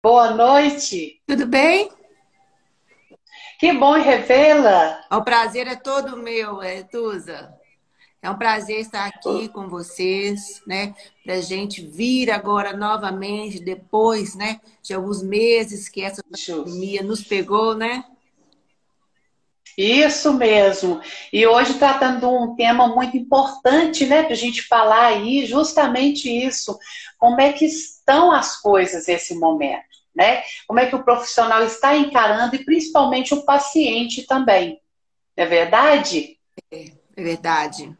Boa noite. Tudo bem? Que bom revê-la. O prazer é todo meu, é, Tusa. É um prazer estar aqui com vocês, né? Para gente vir agora novamente, depois, né? De alguns meses que essa pandemia nos pegou, né? Isso mesmo. E hoje tratando de um tema muito importante, né, para a gente falar aí, justamente isso. Como é que estão as coisas nesse momento, né? Como é que o profissional está encarando e principalmente o paciente também. É verdade? É, é verdade.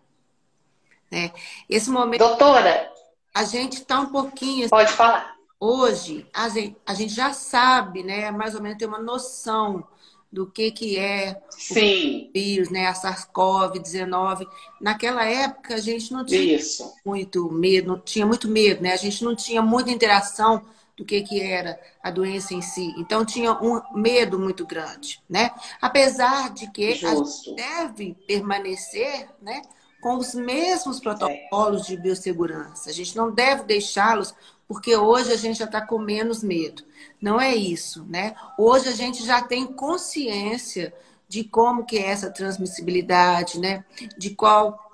É. Esse momento. Doutora. A gente está um pouquinho. Pode falar. Hoje, a gente, a gente já sabe, né? Mais ou menos tem uma noção do que, que é Sim. o vírus, né, a SARS-CoV-19. Naquela época a gente não tinha Isso. muito medo, não tinha muito medo, né? A gente não tinha muita interação do que, que era a doença em si. Então tinha um medo muito grande, né? Apesar de que Justo. a gente deve permanecer, né, com os mesmos protocolos de biossegurança. A gente não deve deixá-los porque hoje a gente já está com menos medo. Não é isso, né? Hoje a gente já tem consciência de como que é essa transmissibilidade, né? De qual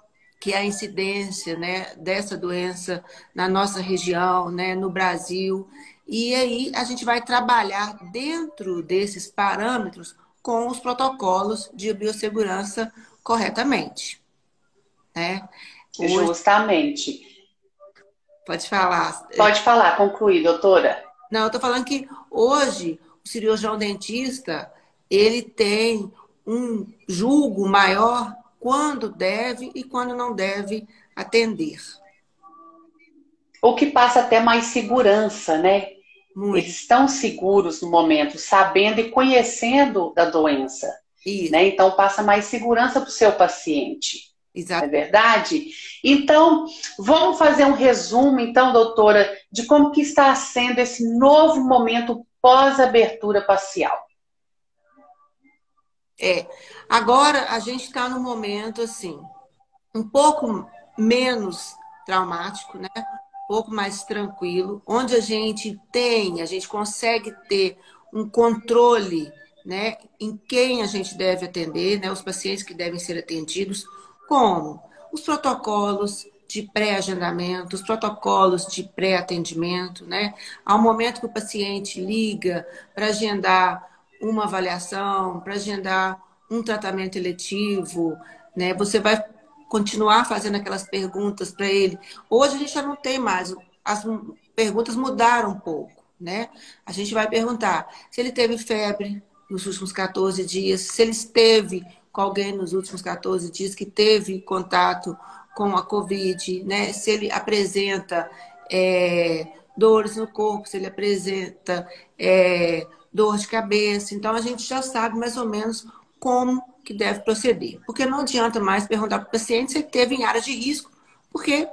que é a incidência, né, dessa doença na nossa região, né, no Brasil. E aí a gente vai trabalhar dentro desses parâmetros com os protocolos de biossegurança corretamente. Né? Hoje... Justamente. Pode falar. Pode falar, concluir, doutora. Não, eu estou falando que hoje o cirurgião dentista ele tem um julgo maior quando deve e quando não deve atender. O que passa até mais segurança, né? Eles estão seguros no momento, sabendo e conhecendo da doença. Né? Então passa mais segurança para o seu paciente. Exato. É verdade? Então, vamos fazer um resumo, então, doutora, de como que está sendo esse novo momento pós-abertura facial. É, agora a gente está num momento, assim, um pouco menos traumático, né? Um pouco mais tranquilo, onde a gente tem, a gente consegue ter um controle, né? Em quem a gente deve atender, né? Os pacientes que devem ser atendidos, como? Os protocolos de pré-agendamento, os protocolos de pré-atendimento, né? Ao momento que o paciente liga para agendar uma avaliação, para agendar um tratamento eletivo, né? Você vai continuar fazendo aquelas perguntas para ele. Hoje a gente já não tem mais, as perguntas mudaram um pouco, né? A gente vai perguntar se ele teve febre nos últimos 14 dias, se ele esteve com alguém nos últimos 14 dias que teve contato com a Covid, né? Se ele apresenta é, dores no corpo, se ele apresenta é, dor de cabeça. Então, a gente já sabe mais ou menos como que deve proceder. Porque não adianta mais perguntar para o paciente se ele teve em áreas de risco, porque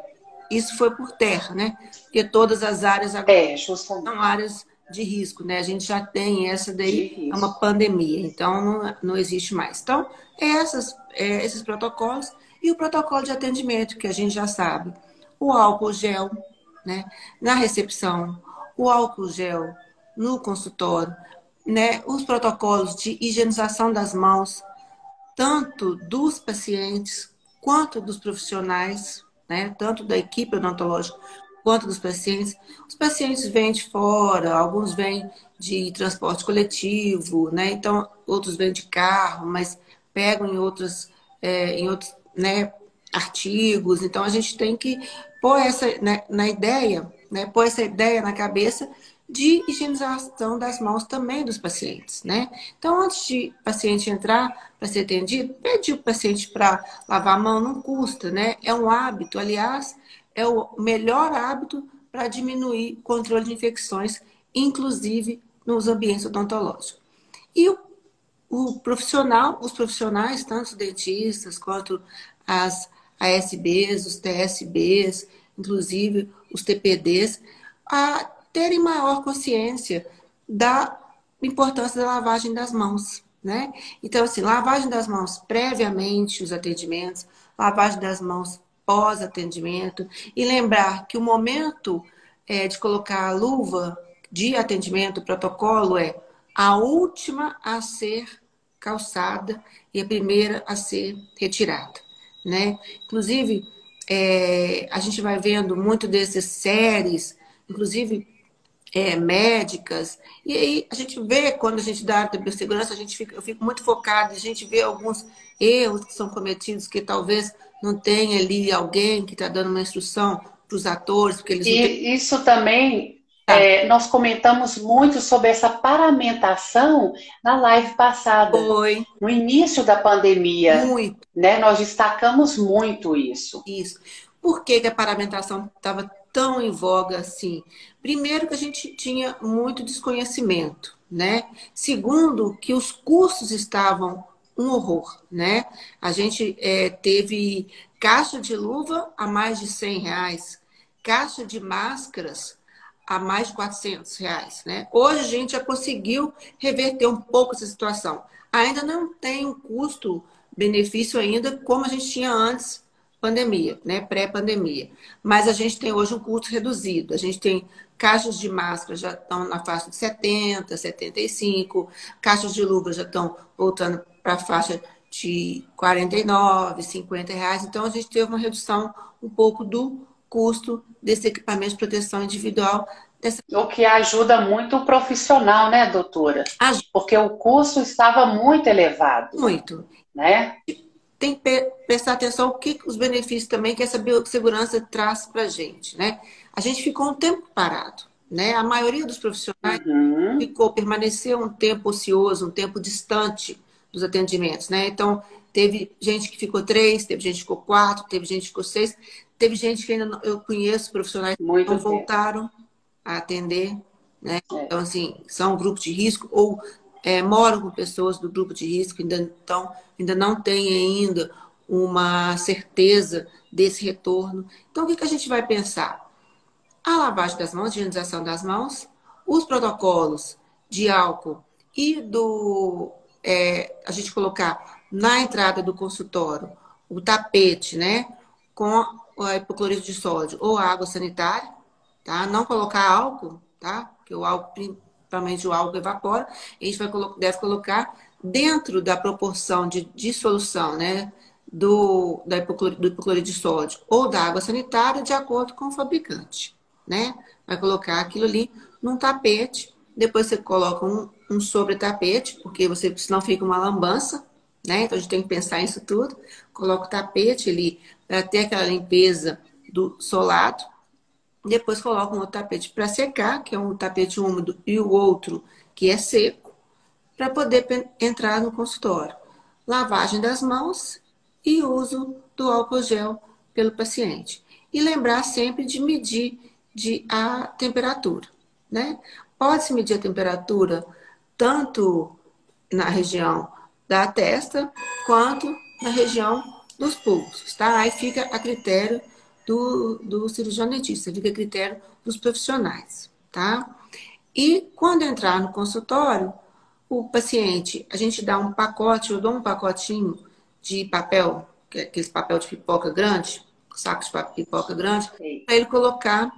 isso foi por terra, né? Porque todas as áreas agora é, são áreas de risco, né? A gente já tem essa daí, é uma pandemia, então não, não existe mais. Então, essas, é, esses protocolos e o protocolo de atendimento, que a gente já sabe. O álcool gel, né? Na recepção, o álcool gel no consultório, né? Os protocolos de higienização das mãos, tanto dos pacientes quanto dos profissionais, né? Tanto da equipe odontológica quanto dos pacientes. Os pacientes vêm de fora, alguns vêm de transporte coletivo, né? Então, outros vêm de carro, mas pegam em outros, é, em outros né, artigos. Então, a gente tem que pôr essa né, na ideia, né? Pôr essa ideia na cabeça de higienização das mãos também dos pacientes, né? Então, antes de o paciente entrar para ser atendido, pedir o paciente para lavar a mão não custa, né? É um hábito, aliás, é o melhor hábito para diminuir o controle de infecções, inclusive nos ambientes odontológicos. E o, o profissional, os profissionais, tanto os dentistas quanto as ASBs, os TSBs, inclusive os TPDs, a terem maior consciência da importância da lavagem das mãos, né? Então, assim, lavagem das mãos previamente os atendimentos, lavagem das mãos pós-atendimento e lembrar que o momento é, de colocar a luva de atendimento, o protocolo é a última a ser calçada e a primeira a ser retirada, né? Inclusive, é, a gente vai vendo muito dessas séries, inclusive é, médicas, e aí a gente vê, quando a gente dá a segurança, a gente fica, eu fico muito focada, a gente vê alguns erros que são cometidos, que talvez não tenha ali alguém que está dando uma instrução para os atores, porque eles e têm... isso também tá. é, nós comentamos muito sobre essa paramentação na live passada. Foi. No início da pandemia. Muito. Né, nós destacamos muito isso. Isso. Por que, que a paramentação estava tão em voga assim? Primeiro que a gente tinha muito desconhecimento, né? Segundo, que os cursos estavam um horror, né? A gente é, teve caixa de luva a mais de 100 reais, caixa de máscaras a mais de 400 reais, né? Hoje a gente já conseguiu reverter um pouco essa situação. Ainda não tem um custo-benefício ainda como a gente tinha antes pandemia, né? Pré-pandemia. Mas a gente tem hoje um custo reduzido. A gente tem caixas de máscara já estão na faixa de 70, 75, caixas de luva já estão voltando para a faixa de 49, 50 reais. Então a gente teve uma redução um pouco do custo desse equipamento de proteção individual. Dessa... O que ajuda muito o profissional, né, doutora? Ajuda. Porque o custo estava muito elevado. Muito. Né? Tem que prestar atenção o que os benefícios também que essa segurança traz para a gente, né? A gente ficou um tempo parado, né? A maioria dos profissionais uhum. ficou, permaneceu um tempo ocioso, um tempo distante dos atendimentos, né? Então, teve gente que ficou três, teve gente que ficou quatro, teve gente que ficou seis, teve gente que ainda não, eu conheço profissionais que Muito não tempo. voltaram a atender, né? É. Então, assim, são grupos de risco ou é, moram com pessoas do grupo de risco, ainda, então, ainda não tem ainda uma certeza desse retorno. Então, o que, que a gente vai pensar? A lavagem das mãos, a higienização das mãos, os protocolos de álcool e do é, a gente colocar na entrada do consultório o tapete, né, com hipoclorito de sódio ou água sanitária, tá? Não colocar álcool, tá? Porque o álcool principalmente o álcool evapora, a gente vai, deve colocar dentro da proporção de dissolução, né, do, da hipoclorito, do hipoclorito de sódio ou da água sanitária, de acordo com o fabricante, né? Vai colocar aquilo ali num tapete, depois você coloca um, um sobre tapete, porque você senão fica uma lambança, né? Então a gente tem que pensar nisso tudo. Coloca o tapete ali para ter aquela limpeza do solado, depois coloca um tapete para secar, que é um tapete úmido, e o outro que é seco, para poder entrar no consultório. Lavagem das mãos e uso do álcool gel pelo paciente. E lembrar sempre de medir de a temperatura, né? Pode-se medir a temperatura tanto na região da testa quanto na região dos pulsos, tá? Aí fica a critério do, do cirurgião dentista, fica a critério dos profissionais, tá? E quando entrar no consultório, o paciente, a gente dá um pacote, eu dou um pacotinho de papel, é aqueles papel de pipoca grande, saco de pipoca grande, para ele colocar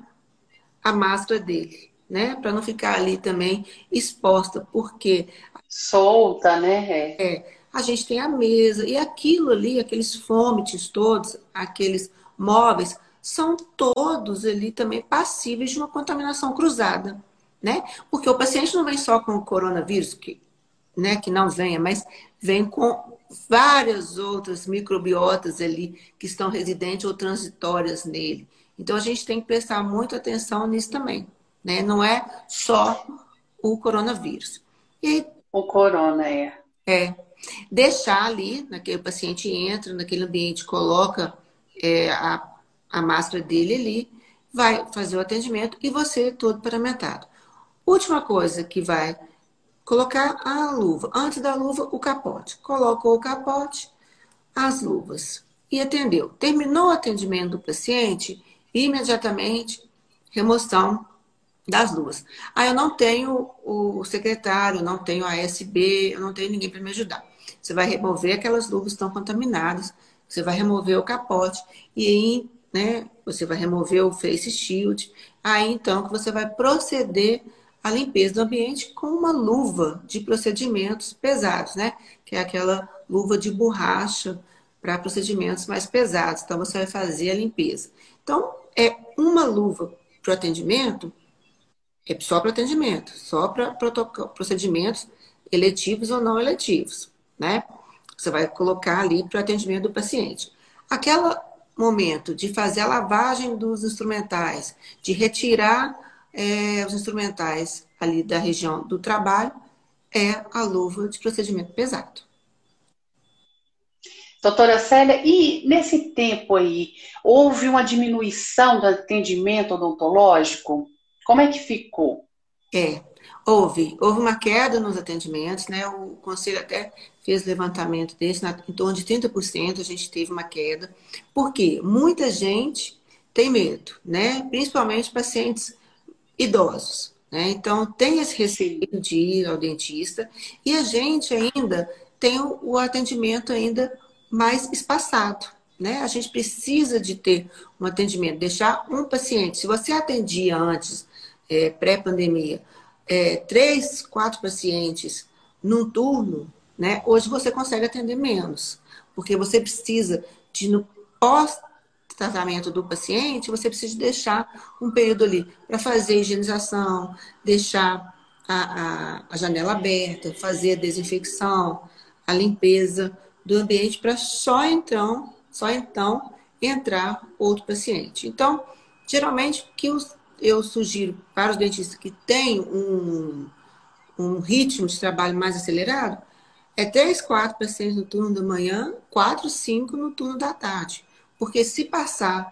a máscara dele, né? Para não ficar ali também exposta, porque solta, né? É. é. A gente tem a mesa e aquilo ali, aqueles fomites todos, aqueles móveis, são todos ali também passíveis de uma contaminação cruzada, né? Porque o paciente não vem só com o coronavírus, que, né, que não venha, mas vem com várias outras microbiotas ali que estão residentes ou transitórias nele. Então a gente tem que prestar muita atenção nisso também, né? Não é só o coronavírus. E, o corona é. É. Deixar ali, naquele paciente entra naquele ambiente, coloca é, a, a máscara dele ali, vai fazer o atendimento e você todo paramentado. Última coisa que vai colocar a luva. Antes da luva, o capote. Colocou o capote, as luvas e atendeu. Terminou o atendimento do paciente, imediatamente remoção das luvas. Ah, eu não tenho o secretário, não tenho a SB, eu não tenho ninguém para me ajudar. Você vai remover aquelas luvas que estão contaminadas, você vai remover o capote e aí, né, você vai remover o face shield. Aí então que você vai proceder a limpeza do ambiente com uma luva de procedimentos pesados, né? Que é aquela luva de borracha para procedimentos mais pesados. Então, você vai fazer a limpeza. Então, é uma luva para o atendimento, é só para atendimento, só para procedimentos eletivos ou não eletivos, né? Você vai colocar ali para o atendimento do paciente. Aquele momento de fazer a lavagem dos instrumentais, de retirar é, os instrumentais ali da região do trabalho, é a luva de procedimento pesado. Doutora Célia, e nesse tempo aí, houve uma diminuição do atendimento odontológico? Como é que ficou? É, houve. Houve uma queda nos atendimentos, né? O conselho até fez levantamento desse, em torno de 30% a gente teve uma queda. Por quê? Muita gente tem medo, né? Principalmente pacientes idosos. Né? Então, tem esse receio de ir ao dentista e a gente ainda tem o, o atendimento ainda mais espaçado. Né? A gente precisa de ter um atendimento, deixar um paciente. Se você atendia antes, é, pré-pandemia, é, três, quatro pacientes num turno, né? hoje você consegue atender menos, porque você precisa de, no pós tratamento do paciente, você precisa deixar um período ali para fazer a higienização, deixar a, a, a, janela aberta, fazer a desinfecção, a limpeza do ambiente para só então, só então entrar outro paciente. Então, geralmente, que eu sugiro para os dentistas que têm um, um ritmo de trabalho mais acelerado é três, quatro pacientes no turno da manhã, quatro, cinco no turno da tarde. Porque se passar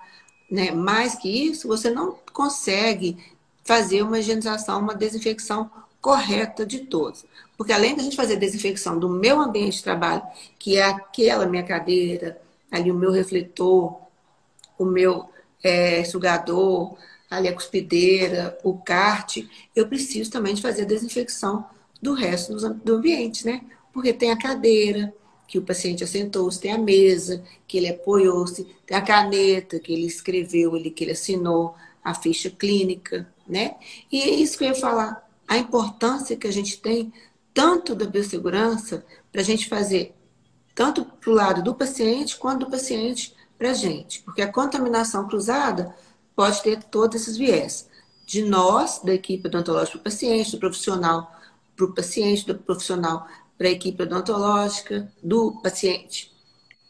né, mais que isso, você não consegue fazer uma higienização, uma desinfecção correta de todos. Porque além da gente fazer desinfecção do meu ambiente de trabalho, que é aquela minha cadeira, ali o meu refletor, o meu é, sugador, ali a cuspideira, o kart, eu preciso também de fazer a desinfecção do resto do ambiente, né? Porque tem a cadeira, que o paciente assentou-se, tem a mesa, que ele apoiou-se, tem a caneta que ele escreveu, ele, que ele assinou, a ficha clínica, né? E é isso que eu ia falar, a importância que a gente tem tanto da biossegurança para a gente fazer tanto para o lado do paciente quanto do paciente para a gente. Porque a contaminação cruzada pode ter todos esses viés. De nós, da equipe odontológica para o paciente, do profissional para o paciente, do profissional para a equipe odontológica do paciente,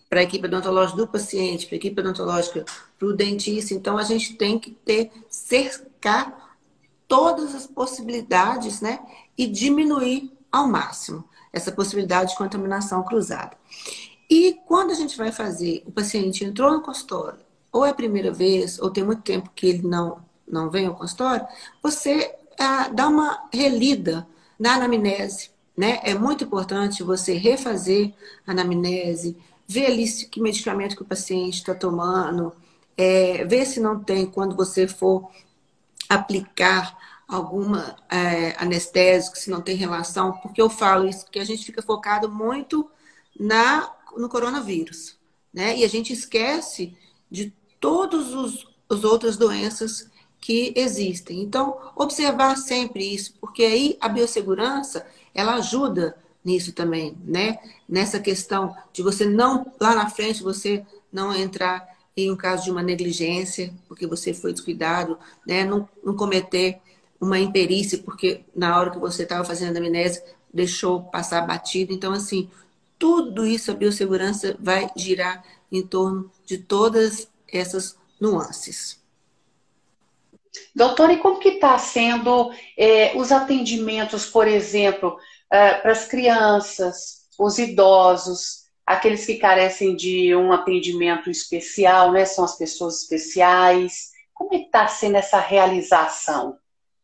para a equipe odontológica do paciente, para a equipe odontológica para o dentista. Então, a gente tem que ter, cercar todas as possibilidades, né? E diminuir ao máximo essa possibilidade de contaminação cruzada. E quando a gente vai fazer, o paciente entrou no consultório, ou é a primeira vez, ou tem muito tempo que ele não, não vem ao consultório, você ah, dá uma relida na anamnese, né? É muito importante você refazer a anamnese, ver ali que medicamento que o paciente está tomando, é, ver se não tem, quando você for aplicar alguma é, anestésico, se não tem relação, porque eu falo isso, que a gente fica focado muito na, no coronavírus, né? E a gente esquece de todas as outras doenças que existem. Então, observar sempre isso, porque aí a biossegurança, ela ajuda nisso também, né? Nessa questão de você não, lá na frente, você não entrar em um caso de uma negligência, porque você foi descuidado, né? Não, não cometer uma imperícia, porque na hora que você estava fazendo a amnésia, deixou passar batido. Então, assim, tudo isso, a biossegurança vai girar em torno de todas essas nuances. Doutora, e como que está sendo é, os atendimentos, por exemplo, é, para as crianças, os idosos, aqueles que carecem de um atendimento especial, né? São as pessoas especiais. Como é que está sendo essa realização?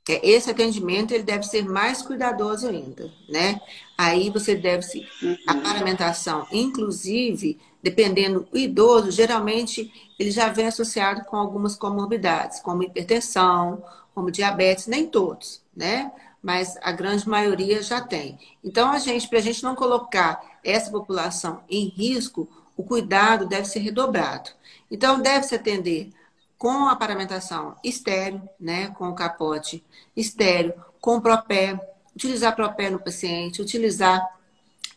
É, esse atendimento ele deve ser mais cuidadoso ainda, né? Aí você deve se uhum. a paramentação, inclusive, dependendo do idoso, geralmente ele já vem associado com algumas comorbidades, como hipertensão, como diabetes, nem todos, né? Mas a grande maioria já tem. Então, a gente, para a gente não colocar essa população em risco, o cuidado deve ser redobrado. Então, deve-se atender com a paramentação estéreo, né, com o capote estéreo, com propé, utilizar propé no paciente, utilizar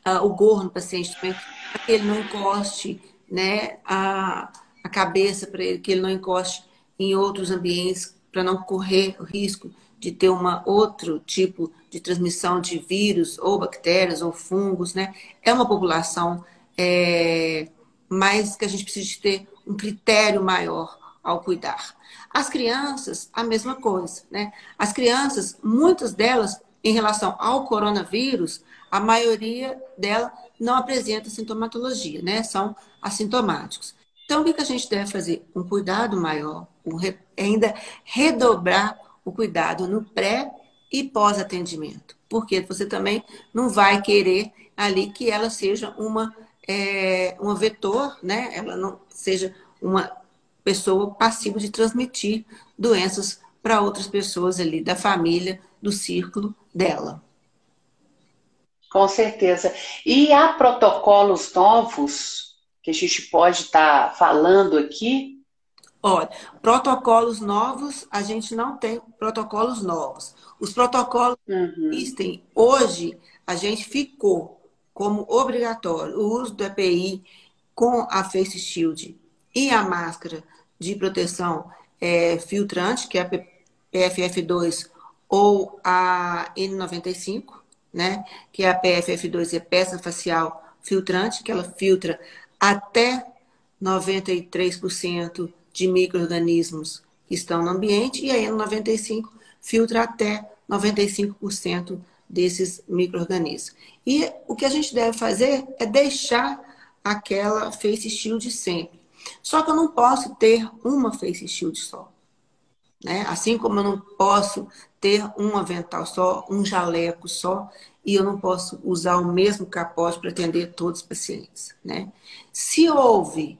uh, o gorro no paciente também, para que ele não encoste né, a, a cabeça, para que ele não encoste em outros ambientes, para não correr o risco de ter uma outro tipo de transmissão de vírus ou bactérias ou fungos, né? É uma população é, mais que a gente precisa ter um critério maior ao cuidar. As crianças, a mesma coisa, né? As crianças, muitas delas, em relação ao coronavírus, a maioria dela não apresenta sintomatologia, né? São assintomáticos. Então, o que a gente deve fazer? Um cuidado maior, um re... ainda redobrar o cuidado no pré e pós-atendimento. Porque você também não vai querer ali que ela seja uma, é, uma vetor, né? Ela não seja uma pessoa passiva de transmitir doenças para outras pessoas ali da família, do círculo dela. Com certeza. E há protocolos novos que a gente pode estar tá falando aqui Olha, protocolos novos, a gente não tem protocolos novos. Os protocolos uhum. que existem hoje, a gente ficou como obrigatório o uso do EPI com a Face Shield e a máscara de proteção é, filtrante, que é a PFF2 ou a N95, né? Que é a PFF2 é peça facial filtrante, que ela filtra até 93% de micro-organismos que estão no ambiente, e a N95 filtra até 95% desses micro-organismos. E o que a gente deve fazer é deixar aquela face shield sempre. Só que eu não posso ter uma face shield só. Né? Assim como eu não posso ter um avental só, um jaleco só, e eu não posso usar o mesmo capote para atender todos os pacientes. Né? Se houve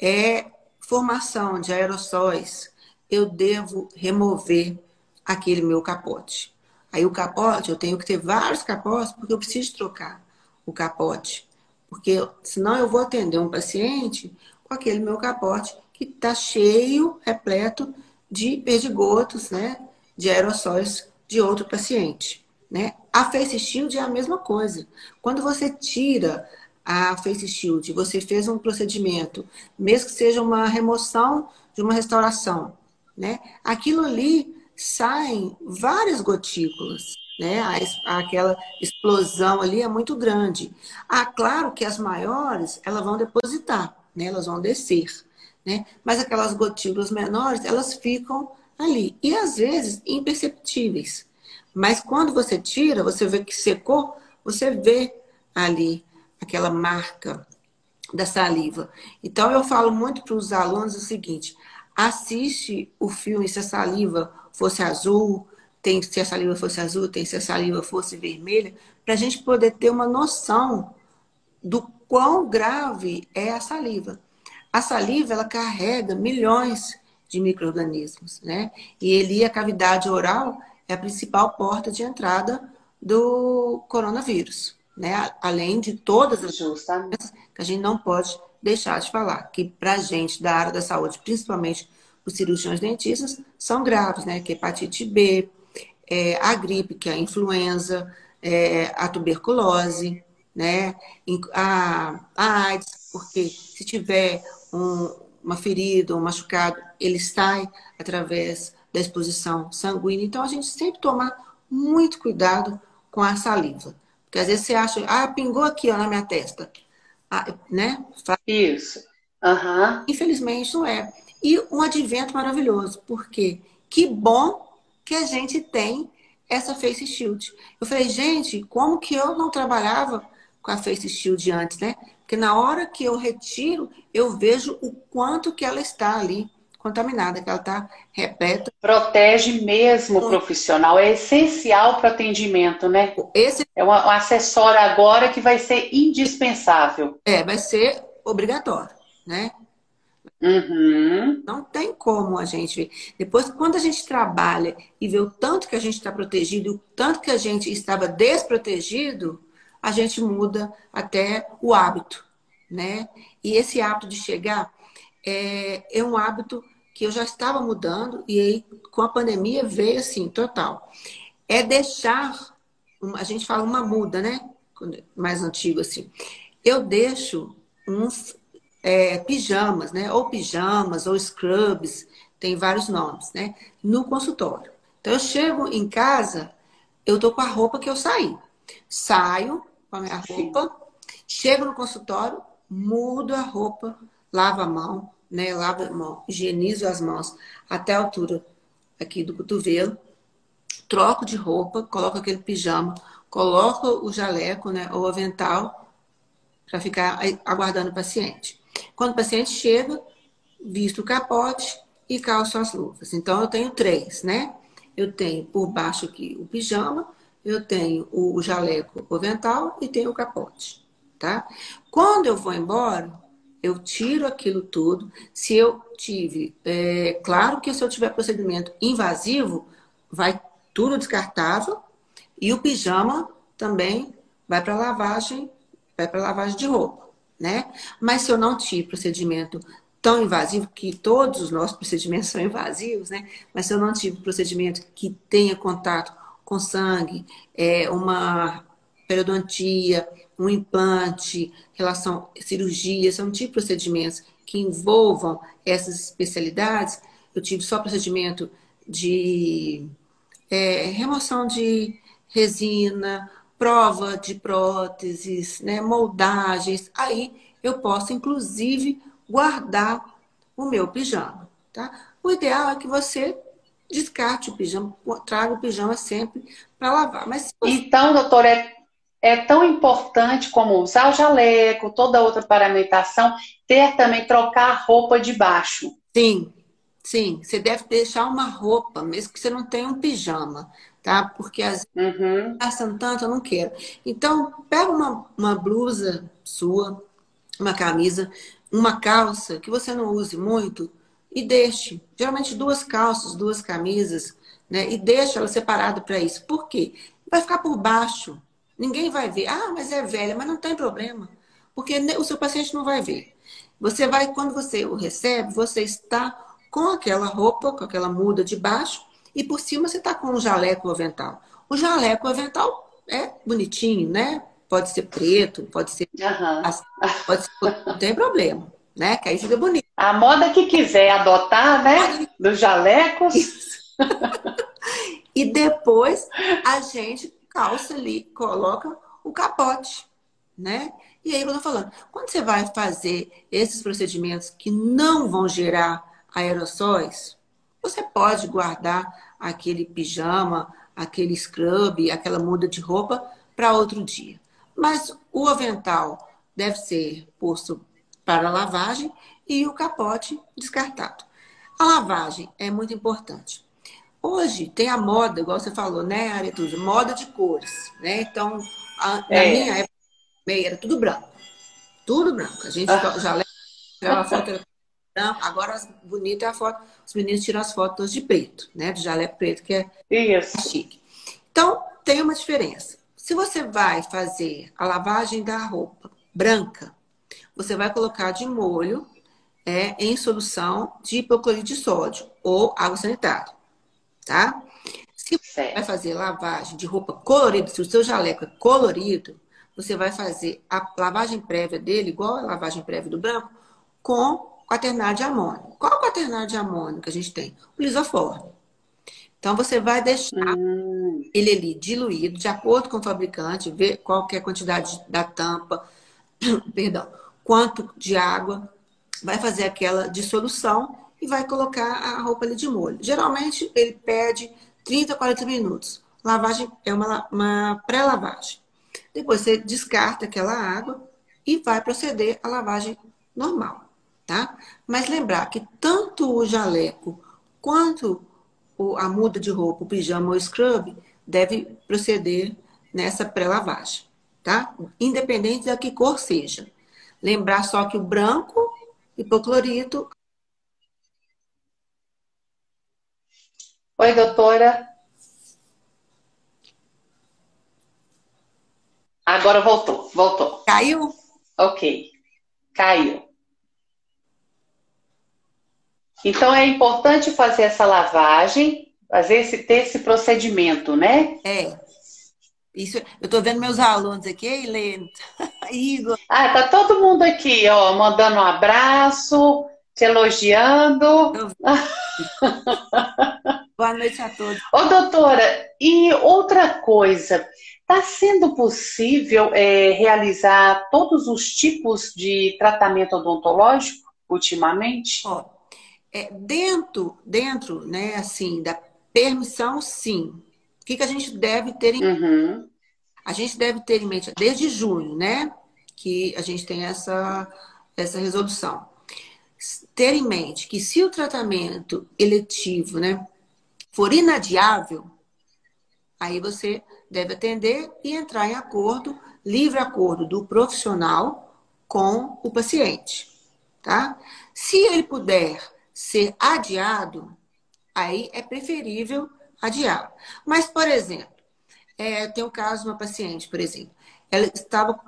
é, formação de aerossóis, eu devo remover aquele meu capote. Aí o capote, eu tenho que ter vários capotes, porque eu preciso trocar o capote. Porque senão eu vou atender um paciente com aquele meu capote que está cheio, repleto de perdigotos, né? De aerossóis de outro paciente. Né? A face shield é a mesma coisa. Quando você tira a face shield, você fez um procedimento, mesmo que seja uma remoção de uma restauração, né? Aquilo ali saem várias gotículas, né? aquela explosão ali é muito grande. Ah, claro que as maiores, elas vão depositar, né? Elas vão descer, né? Mas aquelas gotículas menores, elas ficam ali. E às vezes imperceptíveis. Mas quando você tira, você vê que secou, você vê ali aquela marca da saliva. Então, eu falo muito para os alunos o seguinte: assiste o filme se a saliva fosse azul, tem se a saliva fosse azul, tem se a saliva fosse vermelha, para a gente poder ter uma noção do quão grave é a saliva. A saliva ela carrega milhões de micro-organismos, né? E ele, a cavidade oral, é a principal porta de entrada do coronavírus né? Além de todas as doenças que a gente não pode deixar de falar, que para gente da área da saúde, principalmente os cirurgiões dentistas, são graves, né? Que é hepatite B, é, a gripe, que é a influenza, é, a tuberculose, né? A, a AIDS, porque se tiver um, uma ferida, um machucado, ele sai através da exposição sanguínea. Então, a gente sempre tomar muito cuidado com a saliva. Porque às vezes você acha, ah, pingou aqui ó, na minha testa. Ah, né? Isso. Uhum. Infelizmente não é. E um advento maravilhoso, porque que bom que a gente tem essa face shield. Eu falei, gente, como que eu não trabalhava com a face shield antes, né? Porque na hora que eu retiro, eu vejo o quanto que ela está ali contaminada, que ela está repleta. Protege mesmo o profissional, é essencial para o atendimento, né? Esse... É um acessório agora que vai ser indispensável. É, vai ser obrigatório, né? Uhum. Não tem como a gente ver. Depois, quando a gente trabalha e vê o tanto que a gente está protegido e o tanto que a gente estava desprotegido, a gente muda até o hábito, né? E esse hábito de chegar é, é um hábito que eu já estava mudando e aí com a pandemia veio assim, total. É deixar, a gente fala uma muda, né? Mais antigo assim. Eu deixo uns é, pijamas, né? Ou pijamas, ou scrubs, tem vários nomes, né? No consultório. Então eu chego em casa, eu tô com a roupa que eu saí. Saio com a minha roupa, chego no consultório, mudo a roupa, lavo a mão, né? Lavo a mão, higienizo as mãos até a altura aqui do cotovelo, troco de roupa, coloco aquele pijama, coloco o jaleco, né? Ou avental para ficar aguardando o paciente. Quando o paciente chega, visto o capote e calço as luvas. Então eu tenho três, né? Eu tenho por baixo aqui o pijama, eu tenho o jaleco avental e tenho o capote, tá? Quando eu vou embora, eu tiro aquilo tudo. Se eu tive, é, claro que se eu tiver procedimento invasivo, vai tudo descartável e o pijama também vai para lavagem, vai para lavagem de roupa, né? Mas se eu não tive procedimento tão invasivo, que todos os nossos procedimentos são invasivos, né? Mas se eu não tive procedimento que tenha contato com sangue, é, uma periodontia, um implante, relação cirurgia, são tipo de procedimentos que envolvam essas especialidades. Eu tive só procedimento de é, remoção de resina, prova de próteses, né, moldagens. Aí eu posso, inclusive, guardar o meu pijama. Tá? O ideal é que você descarte o pijama, traga o pijama sempre para lavar. Mas você... Então, doutor, é é tão importante como usar o jaleco, toda outra paramentação, ter também trocar a roupa de baixo. Sim, sim. Você deve deixar uma roupa, mesmo que você não tenha um pijama, tá? Porque às vezes uhum. gastando tanto, eu não quero. Então, pega uma, uma blusa sua, uma camisa, uma calça que você não use muito e deixe. Geralmente duas calças, duas camisas, né? E deixa ela separada para isso. Por quê? Vai ficar por baixo. Ninguém vai ver. Ah, mas é velha, mas não tem problema. Porque o seu paciente não vai ver. Você vai, quando você o recebe, você está com aquela roupa, com aquela muda de baixo, e por cima você está com um jaleco avental. O jaleco avental é bonitinho, né? Pode ser preto, pode ser. Uhum. Pode ser não tem problema, né? Que aí fica bonito. A moda que quiser adotar, né? Dos jalecos. e depois a gente calça ali, coloca o capote, né? E aí eu tô falando, quando você vai fazer esses procedimentos que não vão gerar aerossóis, você pode guardar aquele pijama, aquele scrub, aquela muda de roupa para outro dia. Mas o avental deve ser posto para lavagem e o capote descartado. A lavagem é muito importante. Hoje tem a moda, igual você falou, né, Aretuza? Moda de cores, né? Então, a, na é. minha época, era tudo branco. Tudo branco. A gente ah. já leva a foto era branco. Agora, as bonitas é a foto. Os meninos tiram as fotos de preto, né? De jaleco preto, que é Isso. chique. Então, tem uma diferença. Se você vai fazer a lavagem da roupa branca, você vai colocar de molho é, em solução de hipoclorito de sódio ou água sanitária tá? Se você vai fazer lavagem de roupa colorida, se o seu jaleco é colorido, você vai fazer a lavagem prévia dele, igual a lavagem prévia do branco, com quaternário de amônio. Qual quaternário de amônio que a gente tem? O lisoforme. Então, você vai deixar hum. ele ali diluído, de acordo com o fabricante, ver qual é a quantidade da tampa, perdão, quanto de água, vai fazer aquela dissolução e vai colocar a roupa ali de molho. Geralmente ele pede 30, 40 minutos. Lavagem é uma, uma pré-lavagem. Depois você descarta aquela água e vai proceder à lavagem normal, tá? Mas lembrar que tanto o jaleco quanto a muda de roupa, o pijama ou scrub, deve proceder nessa pré-lavagem, tá? Independente da que cor seja. Lembrar só que o branco, hipoclorito, Oi, doutora. Agora voltou, voltou. Caiu? Ok, caiu. Então é importante fazer essa lavagem, fazer esse, ter esse procedimento, né? É. Isso, eu estou vendo meus alunos aqui, Helene, Igor. Ah, tá todo mundo aqui, ó, mandando um abraço, te elogiando. Boa noite a todos. Ô, doutora, e outra coisa, está sendo possível é, realizar todos os tipos de tratamento odontológico ultimamente? Ó, é, dentro, dentro, né, assim, da permissão, sim. O que, que a gente deve ter em uhum. A gente deve ter em mente, desde junho, né, que a gente tem essa, essa resolução. Ter em mente que se o tratamento eletivo, né, for inadiável, aí você deve atender e entrar em acordo, livre acordo do profissional com o paciente, tá? Se ele puder ser adiado, aí é preferível adiar. Mas, por exemplo, é, tem o caso de uma paciente, por exemplo, ela estava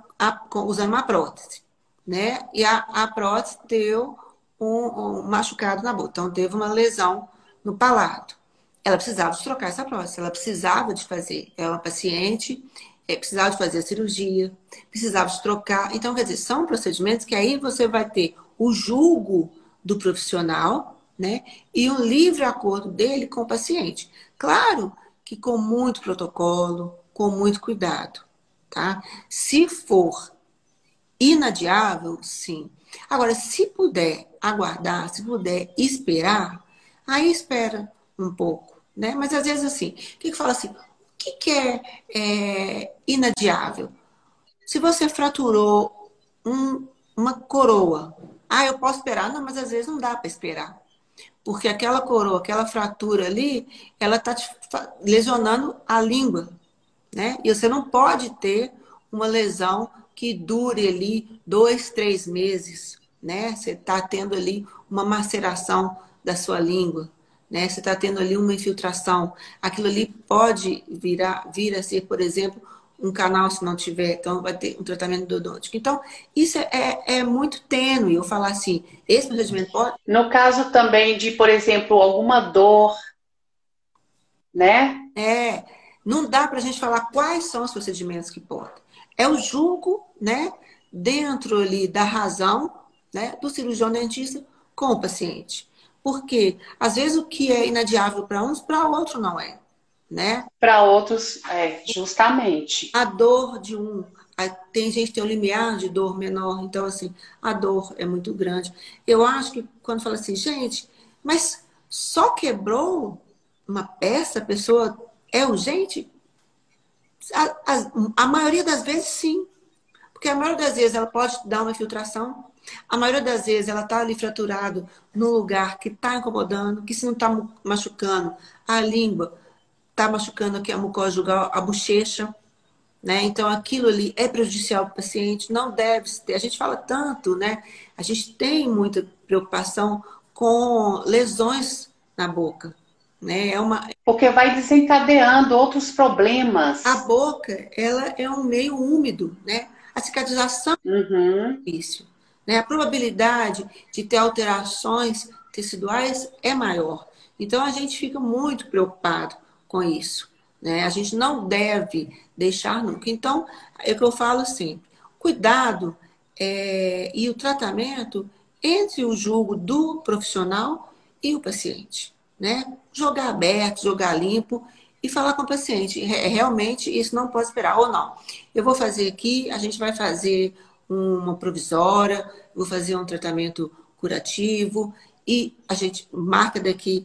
usando uma prótese, né? E a, a prótese deu um, um machucado na boca, então teve uma lesão no palato ela precisava de trocar essa prótese, ela precisava de fazer. É uma paciente, é, precisava de fazer a cirurgia, precisava de trocar. Então, quer dizer, são procedimentos que aí você vai ter o julgo do profissional, né? E um livre acordo dele com o paciente. Claro que com muito protocolo, com muito cuidado, tá? Se for inadiável, sim. Agora, se puder aguardar, se puder esperar, aí espera um pouco né? Mas às vezes assim, o que, que fala assim? O que, que é, é, inadiável? Se você fraturou um, uma coroa, ah, eu posso esperar? Não, mas às vezes não dá para esperar. Porque aquela coroa, aquela fratura ali, ela está lesionando a língua, né? E você não pode ter uma lesão que dure ali dois, três meses, né? Você está tendo ali uma maceração da sua língua, né? Você está tendo ali uma infiltração. Aquilo ali pode virar, vir a ser, por exemplo, um canal se não tiver, então vai ter um tratamento endodôntico. Então, isso é, é, é muito tênue. Eu falar assim, esse procedimento pode. No caso também de, por exemplo, alguma dor, né? É, não dá para a gente falar quais são os procedimentos que podem. É o julgo, né, dentro ali da razão, né, do cirurgião dentista com o paciente. Porque às vezes o que é inadiável para uns, para outro não é, né? Para outros, é, justamente. A dor de um, tem gente que tem um limiar de dor menor, então assim, a dor é muito grande. Eu acho que quando fala assim, gente, mas só quebrou uma peça, a pessoa é urgente? A, a, a maioria das vezes sim. Porque a maioria das vezes ela pode dar uma infiltração, a maioria das vezes ela está ali fraturado num lugar que está incomodando, que se não está machucando a língua, está machucando aqui a mucosa jugal, a bochecha, né? Então aquilo ali é prejudicial para o paciente, não deve ter. A gente fala tanto, né? A gente tem muita preocupação com lesões na boca, né? É uma porque vai desencadeando outros problemas. A boca, ela é um meio úmido, né? A cicatrização uhum. é difícil. Né? A probabilidade de ter alterações teciduais é maior. Então a gente fica muito preocupado com isso. Né? A gente não deve deixar nunca. Então, é o que eu falo sempre: cuidado é, e o tratamento entre o julgo do profissional e o paciente. Né? Jogar aberto, jogar limpo e falar com o paciente. Realmente isso não pode esperar, ou não. Eu vou fazer aqui, a gente vai fazer uma provisória, vou fazer um tratamento curativo e a gente marca daqui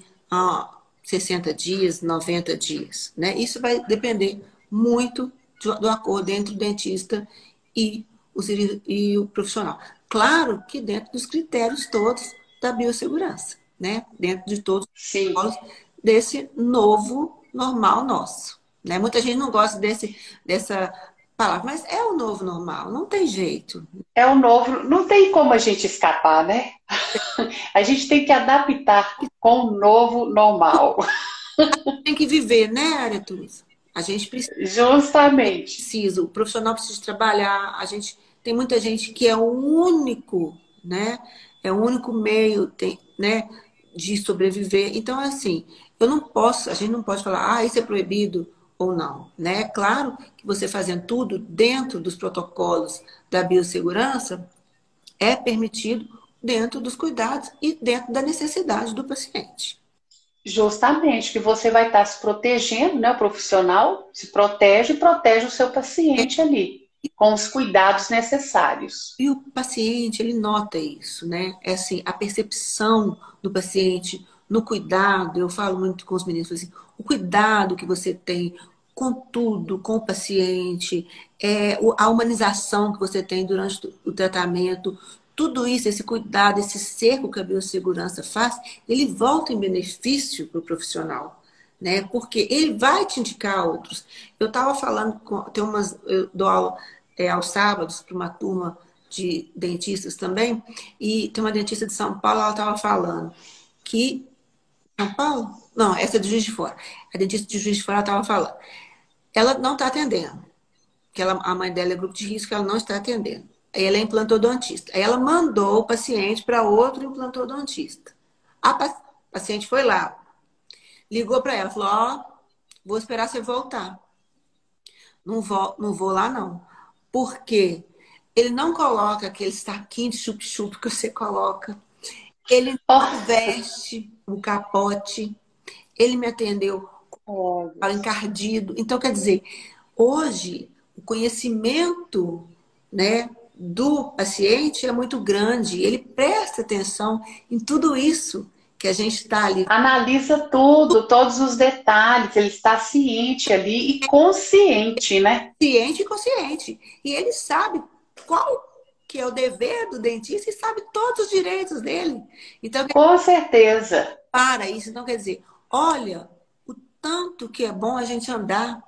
60 dias, 90 dias, né? Isso vai depender muito do acordo entre o dentista e o, e o profissional. Claro que dentro dos critérios todos da biossegurança, né? Dentro de todos os desse novo normal nosso. Né? Muita gente não gosta desse, dessa palavra, mas é o novo normal, não tem jeito. É o novo, não tem como a gente escapar, né? A gente tem que adaptar com o novo normal. Tem que viver, né, Aretusa? A gente precisa. Justamente. Precisa, o profissional precisa trabalhar, a gente tem muita gente que é o único, né? É o único meio, tem, né? de sobreviver. Então, é assim, eu não posso, a gente não pode falar, ah, isso é proibido ou não, né? É claro que você fazendo tudo dentro dos protocolos da biossegurança é permitido dentro dos cuidados e dentro da necessidade do paciente. Justamente, que você vai estar se protegendo, né? O profissional se protege e protege o seu paciente ali, com os cuidados necessários. E o paciente, ele nota isso, né? É assim, a percepção do paciente no cuidado, eu falo muito com os meninos, assim, o cuidado que você tem com tudo, com o paciente, é, a humanização que você tem durante o tratamento, tudo isso, esse cuidado, esse cerco que a biossegurança faz, ele volta em benefício para o profissional. Né? Porque ele vai te indicar outros. Eu estava falando, com, tem umas, eu dou aula é, aos sábados para uma turma de dentistas também, e tem uma dentista de São Paulo, ela estava falando que. São Paulo? Não, essa é de Juiz de Fora. A dentista de Juiz de Fora estava falando. Ela não está atendendo. Que ela, a mãe dela é grupo de risco, ela não está atendendo ela é implantodontista. Aí ela mandou o paciente para outro implantodontista. A paciente foi lá, ligou para ela, falou: Ó, oh, vou esperar você voltar. Não vou, não vou lá, não. Porque ele não coloca aquele saquinho de chup-chup que você coloca. Ele não veste o capote. Ele me atendeu oh, encardido. Então, quer dizer, hoje, o conhecimento né, do paciente é muito grande. Ele presta atenção em tudo isso que a gente está ali. Analisa tudo, todos os detalhes, ele está ciente ali e consciente, né? Ciente e consciente. E ele sabe qual que é o dever do dentista e sabe todos os direitos dele. Então, com certeza. Para isso, então quer dizer, olha o tanto que é bom a gente andar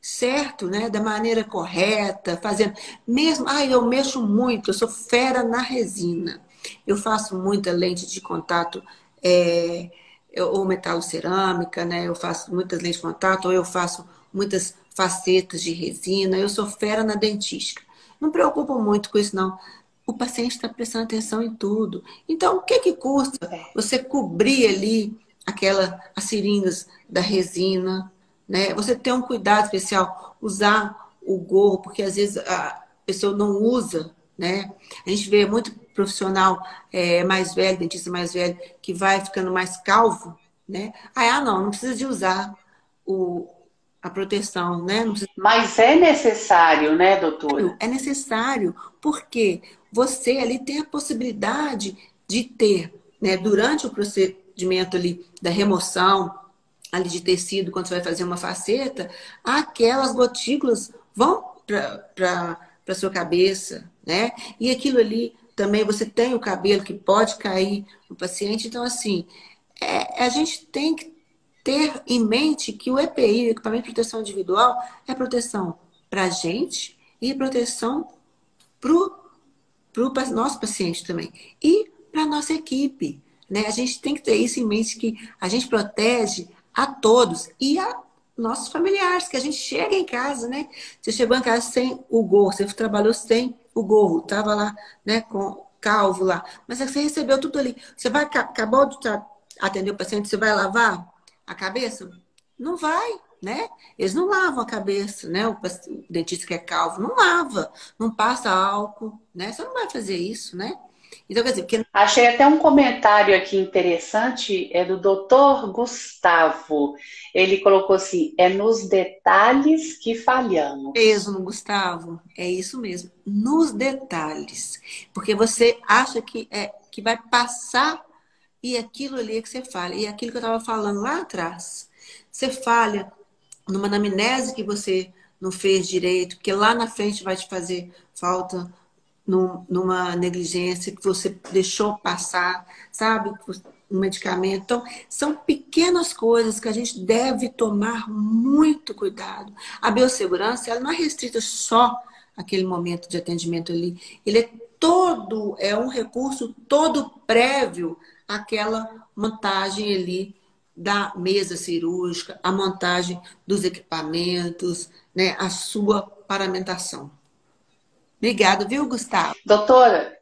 certo, né? Da maneira correta, fazendo. Mesmo, ah, eu mexo muito, eu sou fera na resina. Eu faço muita lente de contato, é, ou metalocerâmica, né? Eu faço muitas lentes de contato, ou eu faço muitas facetas de resina. Eu sou fera na dentística. Não preocupo muito com isso, não. O paciente está prestando atenção em tudo. Então, o que que custa você cobrir ali aquela as seringas da resina, né? Você ter um cuidado especial, usar o gorro, porque às vezes a pessoa não usa, né? A gente vê muito profissional é, mais velho, dentista mais velho, que vai ficando mais calvo, né? Ah, não, não precisa de usar o, a proteção, né? Precisa... Mas é necessário, né, doutora? É necessário, porque você ali tem a possibilidade de ter, né, durante o procedimento ali da remoção, ali de tecido, quando você vai fazer uma faceta, aquelas gotículas vão para sua cabeça, né? E aquilo ali também você tem o cabelo que pode cair no paciente. Então, assim, é, a gente tem que ter em mente que o EPI, o equipamento de proteção individual, é proteção para a gente e proteção para o nosso paciente também. E para a nossa equipe. Né? A gente tem que ter isso em mente que a gente protege a todos e a nossos familiares, que a gente chega em casa, né? Você chegou em casa sem o gorro, você trabalhou sem o gorro, tava lá, né, com calvo lá, mas você recebeu tudo ali. Você vai acabou de atender o paciente, você vai lavar a cabeça? Não vai, né? Eles não lavam a cabeça, né? O dentista que é calvo não lava, não passa álcool, né? Você não vai fazer isso, né? Então, quer dizer, porque... Achei até um comentário aqui interessante, é do doutor Gustavo. Ele colocou assim: é nos detalhes que falhamos. Mesmo, Gustavo, é isso mesmo. Nos detalhes. Porque você acha que, é, que vai passar e aquilo ali é que você falha. E aquilo que eu estava falando lá atrás. Você falha numa anamnese que você não fez direito, que lá na frente vai te fazer falta num, numa negligência que você deixou passar, sabe? Um medicamento. Então, são pequenas coisas que a gente deve tomar muito cuidado. A biossegurança, ela não é restrita só aquele momento de atendimento ali. Ele é todo, é um recurso todo prévio àquela montagem ali da mesa cirúrgica, a montagem dos equipamentos, né, a sua paramentação. Obrigada, viu, Gustavo? Doutora,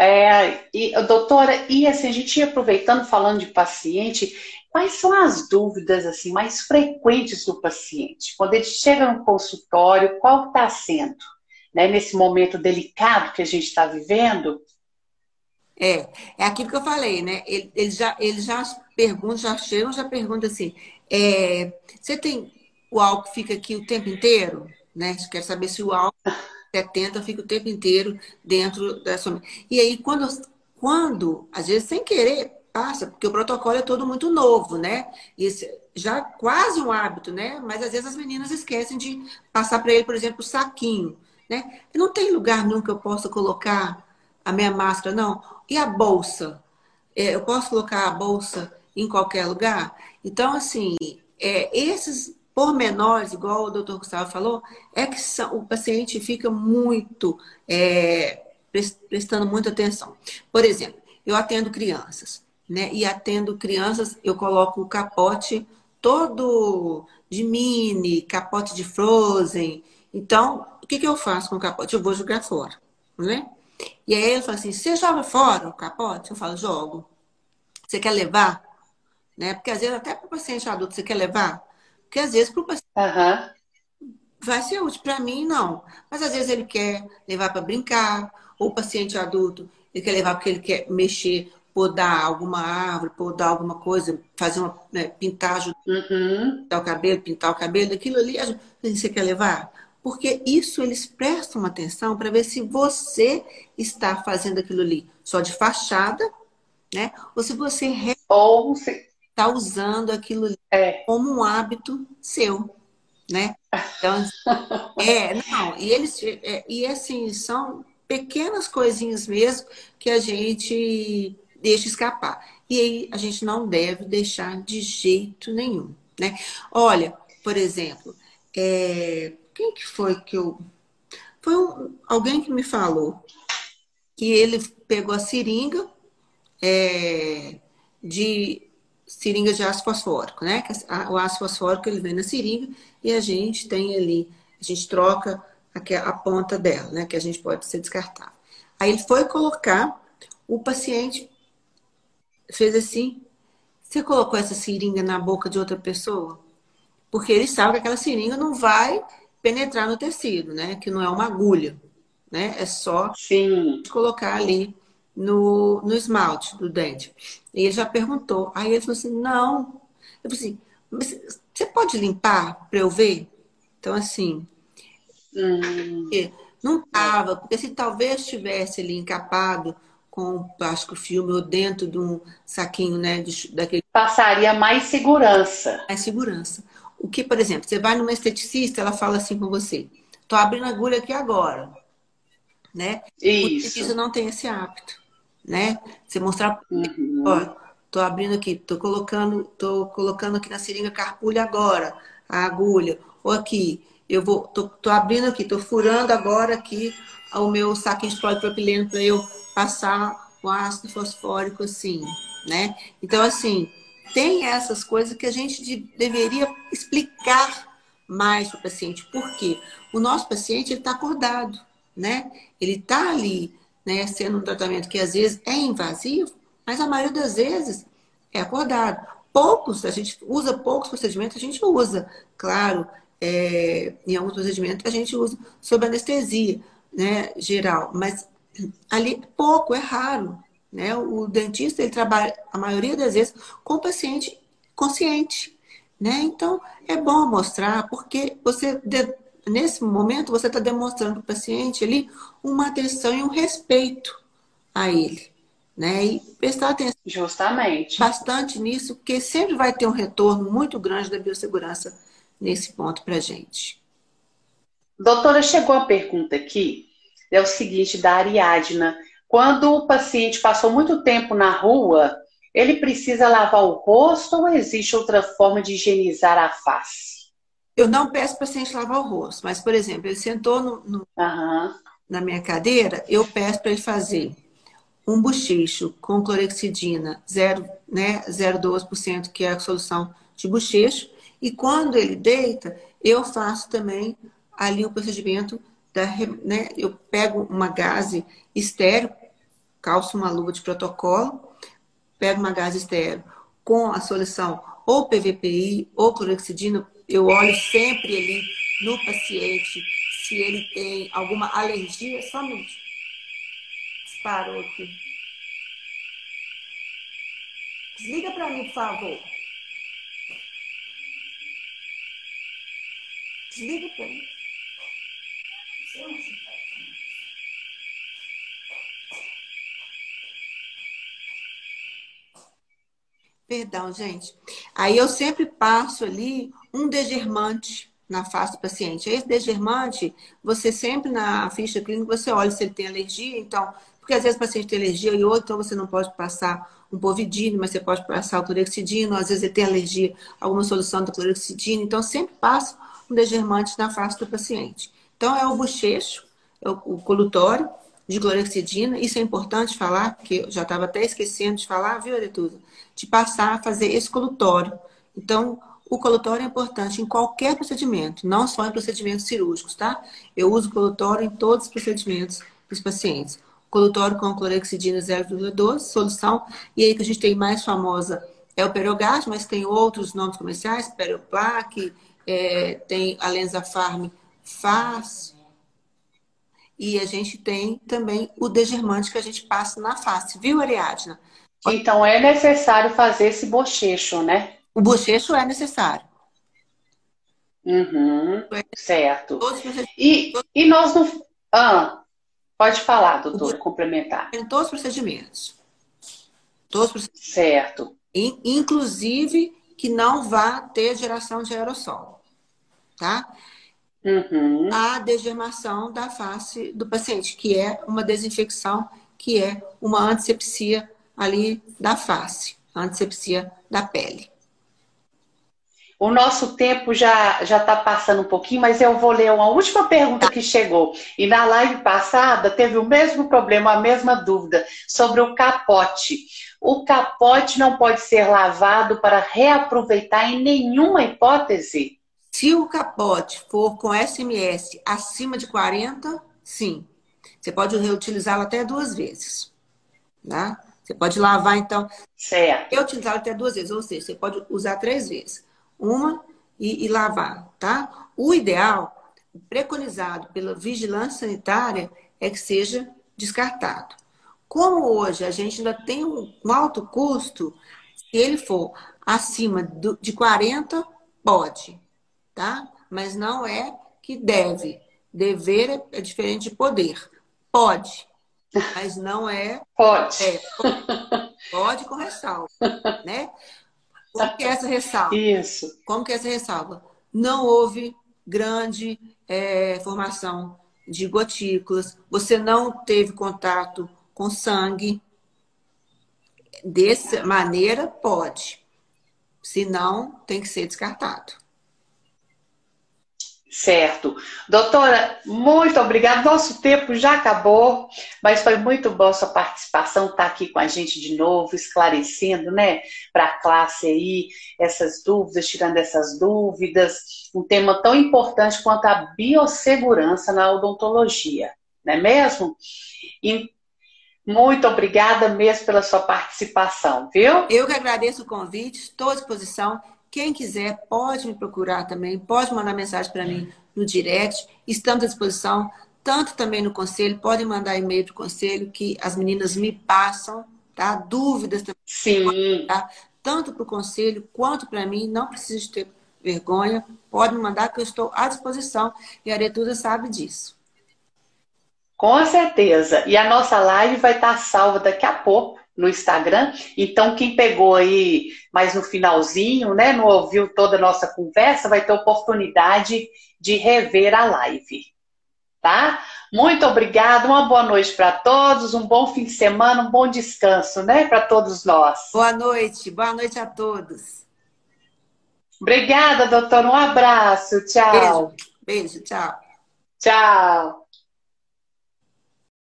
É, e, doutora, e assim, a gente ia aproveitando, falando de paciente, quais são as dúvidas assim mais frequentes do paciente? Quando ele chega no consultório, qual está sendo? Né, nesse momento delicado que a gente está vivendo? É, é aquilo que eu falei, né? Ele, ele já, ele já pergunta, já chega, já pergunta assim: é, você tem o álcool fica aqui o tempo inteiro? Né? Quer saber se o álcool 70 fica o tempo inteiro dentro da sua. E aí, quando, quando, às vezes sem querer, passa, porque o protocolo é todo muito novo, né? Isso já quase um hábito, né? Mas às vezes as meninas esquecem de passar para ele, por exemplo, o saquinho, né? Não tem lugar nenhum que eu possa colocar a minha máscara, não. E a bolsa? É, eu posso colocar a bolsa em qualquer lugar? Então, assim, é, esses pormenores, igual o doutor Gustavo falou, é que o paciente fica muito é, prestando muita atenção. Por exemplo, eu atendo crianças, né? E atendo crianças, eu coloco o capote todo de mini, capote de frozen. Então, o que, que eu faço com o capote? Eu vou jogar fora, né? E aí ele fala assim: você joga fora o capote? Eu falo, jogo. Você quer levar? Né? Porque às vezes, até para o paciente adulto, você quer levar? Porque às vezes para o paciente uhum. vai ser útil. Para mim, não. Mas às vezes ele quer levar para brincar, ou o paciente adulto, ele quer levar porque ele quer mexer, podar alguma árvore, podar alguma coisa, fazer uma, né, pintar, uhum. pintar o cabelo, pintar o cabelo, aquilo ali, você quer levar? Porque isso eles prestam atenção para ver se você está fazendo aquilo ali só de fachada, né? Ou se você ou se está usando aquilo é. como um hábito seu, né? Então, é, não, e eles, é, e assim, são pequenas coisinhas mesmo que a gente deixa escapar. E aí a gente não deve deixar de jeito nenhum, né? Olha, por exemplo, é, quem que foi que eu... Foi um, alguém que me falou que ele pegou a seringa é, de seringa de ácido fosfórico, né? O ácido fosfórico ele vem na seringa e a gente tem ali, a gente troca aqui a ponta dela, né? Que a gente pode ser descartável. Aí ele foi colocar, o paciente fez assim: você colocou essa seringa na boca de outra pessoa? Porque ele sabe que aquela seringa não vai penetrar no tecido, né? Que não é uma agulha, né? É só Sim. colocar ali no, no esmalte do dente. E ele já perguntou. Aí ele falou assim: não. Eu falei assim: você pode limpar para eu ver? Então, assim. Hum. Não tava, porque se talvez tivesse ali encapado com plástico filme ou dentro de um saquinho, né? De, daquele... Passaria mais segurança. Mais segurança. O que, por exemplo, você vai numa esteticista, ela fala assim com você: tô abrindo a agulha aqui agora. Né? Isso. O esteticista não tem esse hábito né? Você mostrar, uhum. ó, tô abrindo aqui, tô colocando, tô colocando aqui na seringa carpulha agora, a agulha, ou aqui, eu vou, tô, tô abrindo aqui, tô furando agora aqui o meu saquinho de polipropileno para eu passar o ácido fosfórico assim, né? Então, assim, tem essas coisas que a gente de, deveria explicar mais para o paciente. Por quê? O nosso paciente está acordado, né? Ele está ali né, sendo um tratamento que às vezes é invasivo, mas a maioria das vezes é acordado. Poucos, a gente usa poucos procedimentos, a gente usa, claro, é, em alguns procedimentos a gente usa sob anestesia né, geral, mas ali pouco, é raro. Né? O dentista ele trabalha, a maioria das vezes, com o paciente consciente. Né? Então, é bom mostrar, porque você nesse momento você está demonstrando para o paciente ali uma atenção e um respeito a ele. Né? E prestar atenção Justamente. bastante nisso, porque sempre vai ter um retorno muito grande da biossegurança nesse ponto para a gente. Doutora, chegou a pergunta aqui, é o seguinte, da Ariadna. Quando o paciente passou muito tempo na rua, ele precisa lavar o rosto ou existe outra forma de higienizar a face? Eu não peço para o paciente lavar o rosto, mas, por exemplo, ele sentou no, no, uhum. na minha cadeira, eu peço para ele fazer um bochecho com clorexidina 0,12%, né, 0,12%, que é a solução de bochecho, e quando ele deita, eu faço também ali o procedimento da, né, eu pego uma gase estéreo calço uma luva de protocolo, pego uma gás estéreo com a solução ou PVPI ou clorexidina, eu olho sempre ali no paciente se ele tem alguma alergia. Um minuto. Parou aqui. Desliga para mim, por favor. Desliga para mim. Perdão, gente. Aí eu sempre passo ali um degermante na face do paciente. Esse degermante, você sempre na ficha clínica, você olha se ele tem alergia, então, porque às vezes o paciente tem alergia e outro, então você não pode passar um povidino, mas você pode passar o clorexidino, às vezes ele tem alergia a alguma solução do clorexidino, então sempre passa um degermante na face do paciente. Então é o bochecho, é o colutório de clorexidina, isso é importante falar, porque eu já estava até esquecendo de falar, viu, Aretusa? De passar a fazer esse colutório. Então, o colutório é importante em qualquer procedimento, não só em procedimentos cirúrgicos, tá? Eu uso colutório em todos os procedimentos dos pacientes. Colutório com clorexidina 0,12, solução. E aí que a gente tem mais famosa é o Perogás, mas tem outros nomes comerciais, Peroplaque, é, tem a Lenzafarm Faz. E a gente tem também o degermante que a gente passa na face, viu, Ariadna? Então é necessário fazer esse bochecho, né? O bochecho é necessário. Uhum, certo. E, e nós não. Ah, pode falar, doutor, complementar. Em todos os procedimentos. Todos os procedimentos. Certo. Inclusive que não vá ter geração de aerossol. Tá? Uhum. A degermação da face do paciente, que é uma desinfecção, que é uma antisepsia ali da face, antisepsia da pele. O nosso tempo já já está passando um pouquinho, mas eu vou ler uma última pergunta que chegou. E na live passada teve o mesmo problema, a mesma dúvida sobre o capote. O capote não pode ser lavado para reaproveitar em nenhuma hipótese? Se o capote for com SMS acima de 40, sim. Você pode reutilizá-lo até duas vezes. Tá? Você pode lavar, então. Certo. Reutilizá-lo até duas vezes, ou seja, você pode usar três vezes uma e, e lavar, tá? O ideal, preconizado pela vigilância sanitária, é que seja descartado. Como hoje a gente ainda tem um, alto custo, se ele for acima do, de 40, pode, tá? Mas não é que deve. Dever é, é diferente de poder. Pode, mas não é. Pode. É, pode, pode com ressalva, né? Como que é essa ressalva? Isso. Como que é essa ressalva? Não houve grande é, formação de gotículas, você não teve contato com sangue. Dessa maneira, pode. Se não, tem que ser descartado. Certo. Doutora, muito obrigada. Nosso tempo já acabou, mas foi muito bom sua participação, estar tá aqui com a gente de novo, esclarecendo, né, para a classe aí essas dúvidas, tirando essas dúvidas. Um tema tão importante quanto a biossegurança na odontologia, não é mesmo? E muito obrigada mesmo pela sua participação, viu? Eu que agradeço o convite, estou à disposição. Quem quiser pode me procurar também, pode mandar mensagem para mim no direct. Estamos à disposição, tanto também no conselho, podem mandar e-mail para o conselho que as meninas me passam, tá? Dúvidas também. Sim. Tá? Tanto para o conselho quanto para mim, não precisa de ter vergonha, pode me mandar que eu estou à disposição e a Aretusa sabe disso. Com certeza. E a nossa live vai estar salva daqui a pouco no Instagram. Então, quem pegou aí mais no finalzinho, né, não ouviu toda a nossa conversa, vai ter oportunidade de rever a live. Tá? Muito obrigada, uma boa noite para todos, um bom fim de semana, um bom descanso, né, para todos nós. Boa noite, boa noite a todos. Obrigada, doutor, um abraço, tchau. Beijo, beijo tchau. Tchau.